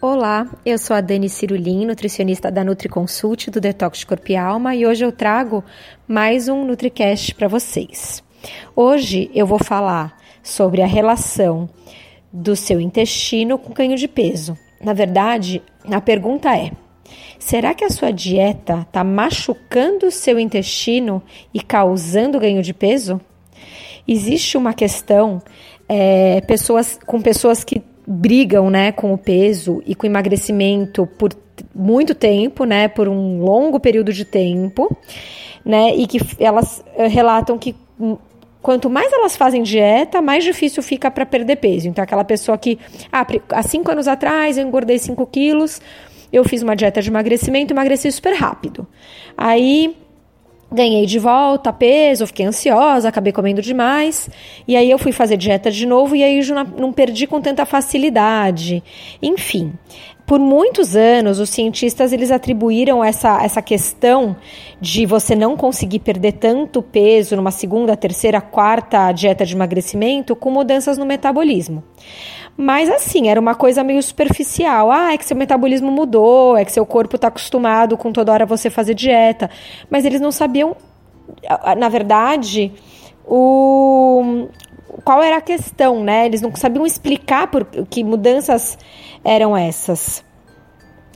Olá, eu sou a Dani Cirulim, nutricionista da NutriConsult do Detox de Corpo e Alma, e hoje eu trago mais um NutriCast para vocês. Hoje eu vou falar sobre a relação do seu intestino com ganho de peso. Na verdade, a pergunta é: será que a sua dieta está machucando o seu intestino e causando ganho de peso? Existe uma questão é, pessoas, com pessoas que brigam, né, com o peso e com o emagrecimento por muito tempo, né, por um longo período de tempo, né, e que elas eh, relatam que quanto mais elas fazem dieta, mais difícil fica para perder peso. Então, aquela pessoa que, ah, há cinco anos atrás eu engordei 5 quilos, eu fiz uma dieta de emagrecimento, emagreci super rápido. Aí ganhei de volta peso, fiquei ansiosa, acabei comendo demais. E aí eu fui fazer dieta de novo e aí não perdi com tanta facilidade. Enfim, por muitos anos os cientistas eles atribuíram essa, essa questão de você não conseguir perder tanto peso numa segunda, terceira, quarta dieta de emagrecimento com mudanças no metabolismo. Mas assim, era uma coisa meio superficial. Ah, é que seu metabolismo mudou, é que seu corpo está acostumado com toda hora você fazer dieta. Mas eles não sabiam, na verdade, o qual era a questão, né? Eles não sabiam explicar por que mudanças eram essas.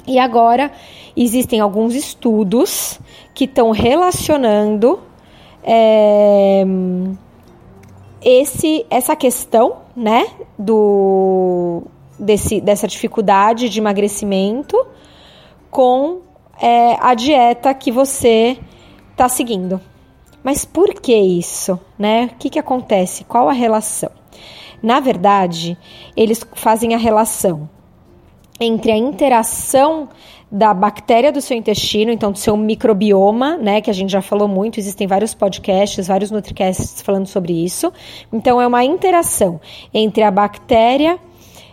E agora existem alguns estudos que estão relacionando é, esse, essa questão, né, do, desse, dessa dificuldade de emagrecimento com é, a dieta que você está seguindo. Mas por que isso, né? O que, que acontece? Qual a relação? Na verdade, eles fazem a relação entre a interação da bactéria do seu intestino, então do seu microbioma, né, que a gente já falou muito, existem vários podcasts, vários nutricasts falando sobre isso. Então é uma interação entre a bactéria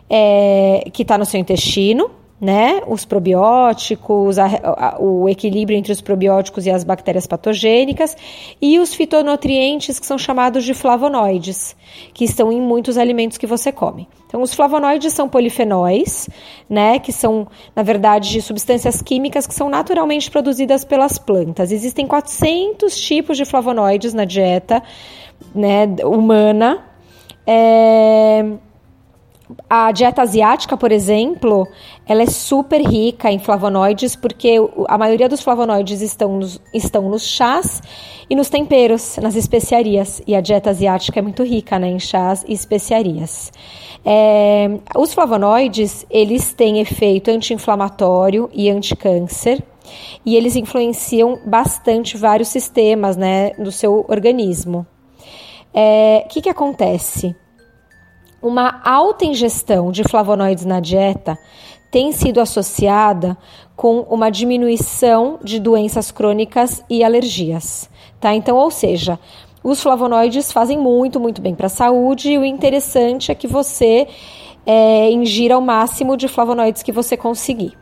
é, que está no seu intestino, né? Os probióticos, a, a, o equilíbrio entre os probióticos e as bactérias patogênicas e os fitonutrientes que são chamados de flavonoides, que estão em muitos alimentos que você come. Então, os flavonoides são polifenóis, né? Que são, na verdade, substâncias químicas que são naturalmente produzidas pelas plantas. Existem 400 tipos de flavonoides na dieta, né? Humana. É a dieta asiática, por exemplo, ela é super rica em flavonoides, porque a maioria dos flavonoides estão nos, estão nos chás e nos temperos, nas especiarias. E a dieta asiática é muito rica né, em chás e especiarias. É, os flavonoides, eles têm efeito anti-inflamatório e anti-câncer. E eles influenciam bastante vários sistemas né, do seu organismo. O é, que, que acontece? Uma alta ingestão de flavonoides na dieta tem sido associada com uma diminuição de doenças crônicas e alergias, tá? Então, ou seja, os flavonoides fazem muito, muito bem para a saúde e o interessante é que você é, ingira o máximo de flavonoides que você conseguir,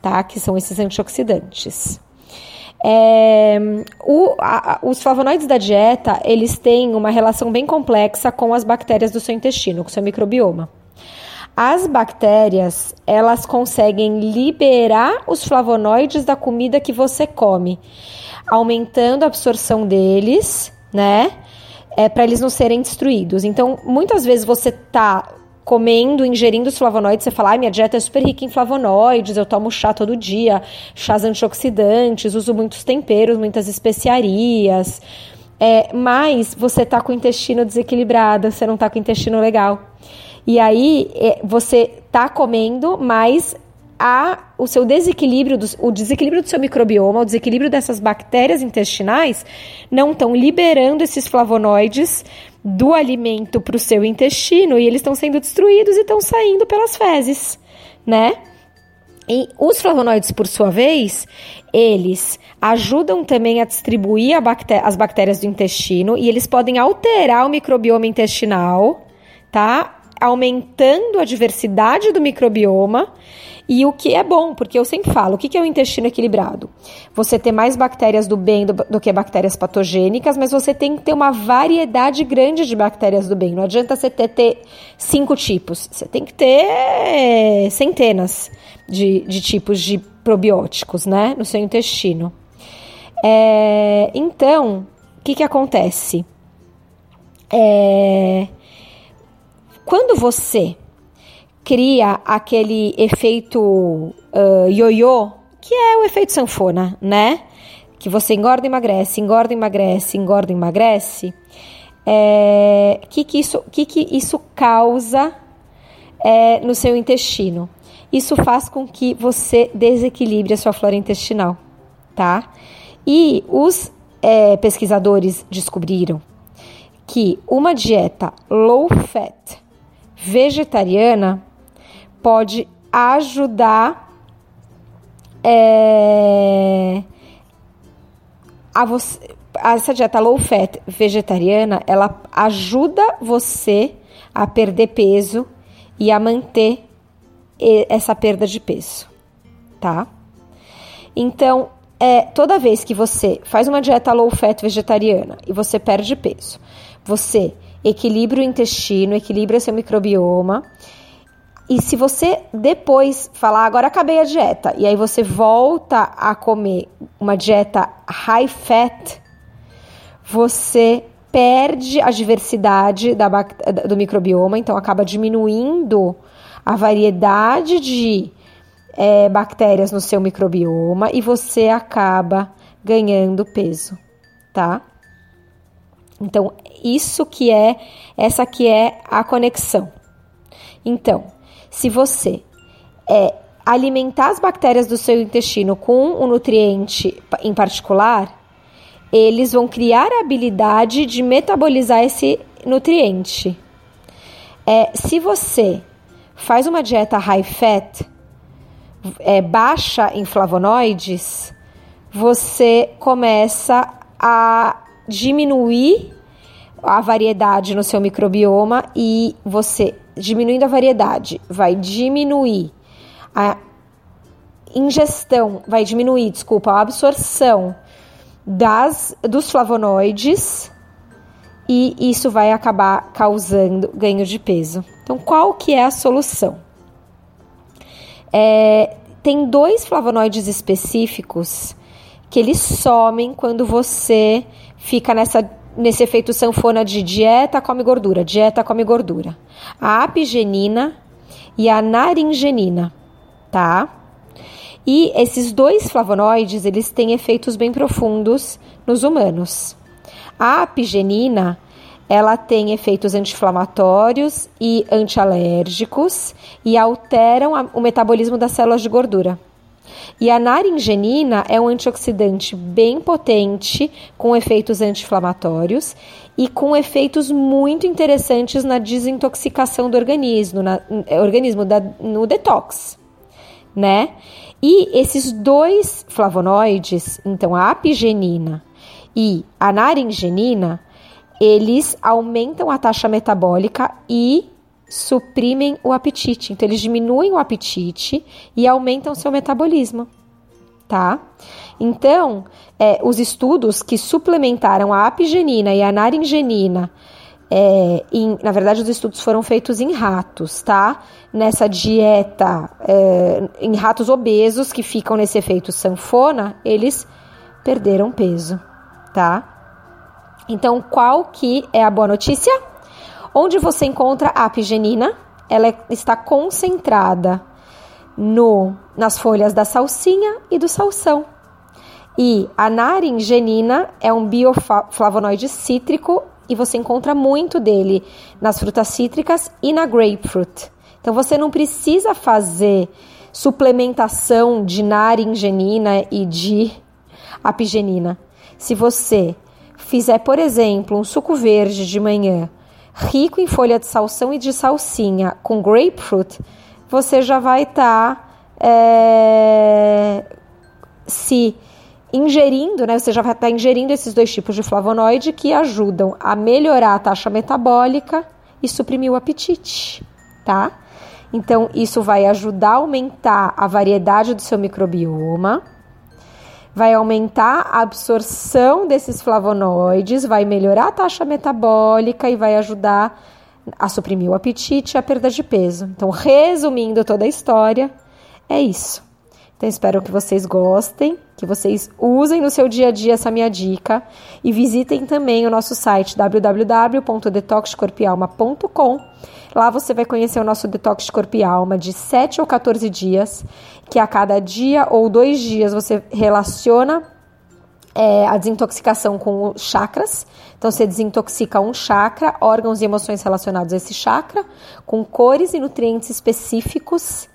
tá? Que são esses antioxidantes. É, o, a, os flavonoides da dieta, eles têm uma relação bem complexa com as bactérias do seu intestino, com o seu microbioma. As bactérias, elas conseguem liberar os flavonoides da comida que você come, aumentando a absorção deles, né? É, para eles não serem destruídos. Então, muitas vezes você tá comendo, ingerindo os flavonoides, você fala, ai, minha dieta é super rica em flavonoides, eu tomo chá todo dia, chás antioxidantes, uso muitos temperos, muitas especiarias. É, mas você tá com o intestino desequilibrado, você não tá com o intestino legal. E aí é, você tá comendo, mas a, o seu desequilíbrio, do, o desequilíbrio do seu microbioma, o desequilíbrio dessas bactérias intestinais não estão liberando esses flavonoides do alimento para o seu intestino e eles estão sendo destruídos e estão saindo pelas fezes, né? E os flavonoides, por sua vez, eles ajudam também a distribuir a bacté as bactérias do intestino e eles podem alterar o microbioma intestinal, tá? Aumentando a diversidade do microbioma e o que é bom, porque eu sempre falo, o que é o intestino equilibrado? Você ter mais bactérias do bem do, do, que bactérias patogênicas, mas você tem que ter uma variedade grande de bactérias do bem. Não adianta você ter, ter cinco tipos, você tem que ter centenas de, de tipos de probióticos, né, no seu intestino. É, então, o que, que acontece? É, quando você cria aquele efeito uh, que é o efeito sanfona, né? Que você engorda, emagrece, engorda, emagrece, engorda, emagrece. É, que que isso, que que isso causa é, no seu intestino? Isso faz com que você desequilibre a sua flora intestinal, tá? E os é, pesquisadores descobriram que uma dieta low fat vegetariana pode ajudar é, a você. Essa dieta low fat vegetariana, ela ajuda você a perder peso e a manter essa perda de peso, tá? Então, é, toda vez que você faz uma dieta low fat vegetariana e você perde peso, você equilibra o intestino, equilibra seu microbioma e se você depois falar, agora acabei a dieta, e aí você volta a comer uma dieta high fat, você perde a diversidade da, do microbioma, então acaba diminuindo a variedade de é, bactérias no seu microbioma e você acaba ganhando peso, tá? Então, isso que é, essa que é a conexão. Então, se você é, alimentar as bactérias do seu intestino com um nutriente em particular, eles vão criar a habilidade de metabolizar esse nutriente. É, se você faz uma dieta high fat, é, baixa em flavonoides, você começa a diminuir a variedade no seu microbioma e você diminuindo a variedade, vai diminuir a ingestão, vai diminuir, desculpa, a absorção das dos flavonoides e isso vai acabar causando ganho de peso. Então, qual que é a solução? É, tem dois flavonoides específicos que eles somem quando você fica nessa nesse efeito sanfona de dieta come gordura, dieta come gordura. A apigenina e a naringenina, tá? E esses dois flavonoides, eles têm efeitos bem profundos nos humanos. A apigenina, ela tem efeitos anti-inflamatórios e antialérgicos e alteram o metabolismo das células de gordura. E a naringenina é um antioxidante bem potente, com efeitos anti-inflamatórios e com efeitos muito interessantes na desintoxicação do organismo, na, é, organismo da, no detox, né? E esses dois flavonoides, então a apigenina e a naringenina, eles aumentam a taxa metabólica e suprimem o apetite. Então, eles diminuem o apetite e aumentam seu metabolismo, tá? Então, é, os estudos que suplementaram a apigenina e a naringenina, é, em, na verdade, os estudos foram feitos em ratos, tá? Nessa dieta, é, em ratos obesos que ficam nesse efeito sanfona, eles perderam peso, tá? Então, qual que é a boa notícia? Onde você encontra a apigenina? Ela está concentrada no, nas folhas da salsinha e do salsão. E a naringenina é um bioflavonoide cítrico e você encontra muito dele nas frutas cítricas e na grapefruit. Então você não precisa fazer suplementação de naringenina e de apigenina. Se você fizer, por exemplo, um suco verde de manhã rico em folha de salsão e de salsinha com grapefruit, você já vai estar tá, é, se ingerindo, né? Você já vai estar ingerindo esses dois tipos de flavonoide que ajudam a melhorar a taxa metabólica e suprimir o apetite, tá? Então, isso vai ajudar a aumentar a variedade do seu microbioma, vai aumentar a absorção desses flavonoides, vai melhorar a taxa metabólica e vai ajudar a suprimir o apetite e a perda de peso. Então, resumindo toda a história, é isso. Então, espero que vocês gostem, que vocês usem no seu dia a dia essa minha dica e visitem também o nosso site www.detoxcorpialma.com. Lá você vai conhecer o nosso detox corpo e alma de 7 ou 14 dias, que a cada dia ou dois dias você relaciona é, a desintoxicação com chakras. Então, você desintoxica um chakra, órgãos e emoções relacionados a esse chakra, com cores e nutrientes específicos.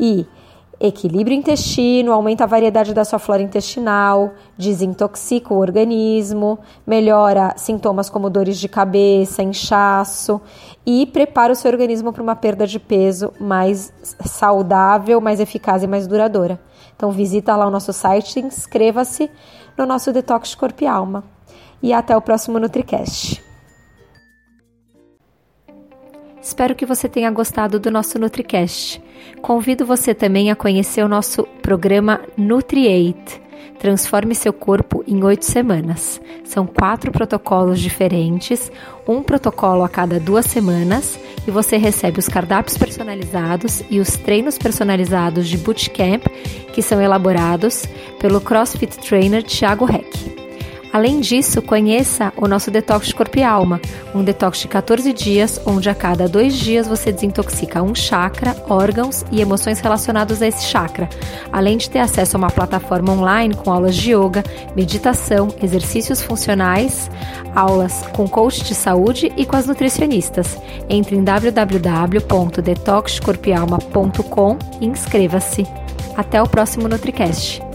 E equilibra o intestino, aumenta a variedade da sua flora intestinal, desintoxica o organismo, melhora sintomas como dores de cabeça, inchaço e prepara o seu organismo para uma perda de peso mais saudável, mais eficaz e mais duradoura. Então visita lá o nosso site e inscreva-se no nosso Detox Corpo e Alma. E até o próximo NutriCast. Espero que você tenha gostado do nosso NutriCast. Convido você também a conhecer o nosso programa Nutriate. Transforme seu corpo em oito semanas. São quatro protocolos diferentes, um protocolo a cada duas semanas, e você recebe os cardápios personalizados e os treinos personalizados de bootcamp que são elaborados pelo CrossFit Trainer Thiago Heck. Além disso, conheça o nosso detox de corpo e alma, um detox de 14 dias, onde a cada dois dias você desintoxica um chakra, órgãos e emoções relacionados a esse chakra, além de ter acesso a uma plataforma online com aulas de yoga, meditação, exercícios funcionais, aulas com coach de saúde e com as nutricionistas. Entre em www.detoxcorpialma.com e inscreva-se. Até o próximo NutriCast.